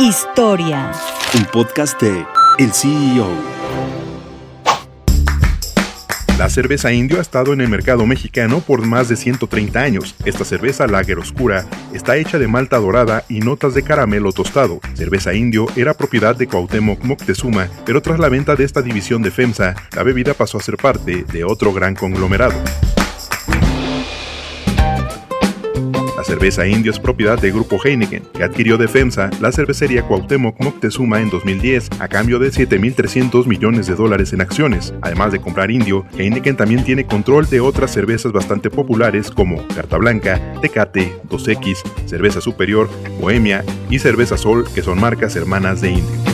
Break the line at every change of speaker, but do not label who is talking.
Historia.
Un podcast de El CEO.
La cerveza indio ha estado en el mercado mexicano por más de 130 años. Esta cerveza lager oscura está hecha de malta dorada y notas de caramelo tostado. Cerveza indio era propiedad de Cuauhtémoc Moctezuma, pero tras la venta de esta división de FEMSA, la bebida pasó a ser parte de otro gran conglomerado. Cerveza indio es propiedad del grupo Heineken, que adquirió de FEMSA la cervecería Cuauhtémoc Moctezuma en 2010 a cambio de 7.300 millones de dólares en acciones. Además de comprar indio, Heineken también tiene control de otras cervezas bastante populares como Carta Blanca, Tecate, 2X, Cerveza Superior, Bohemia y Cerveza Sol, que son marcas hermanas de indio.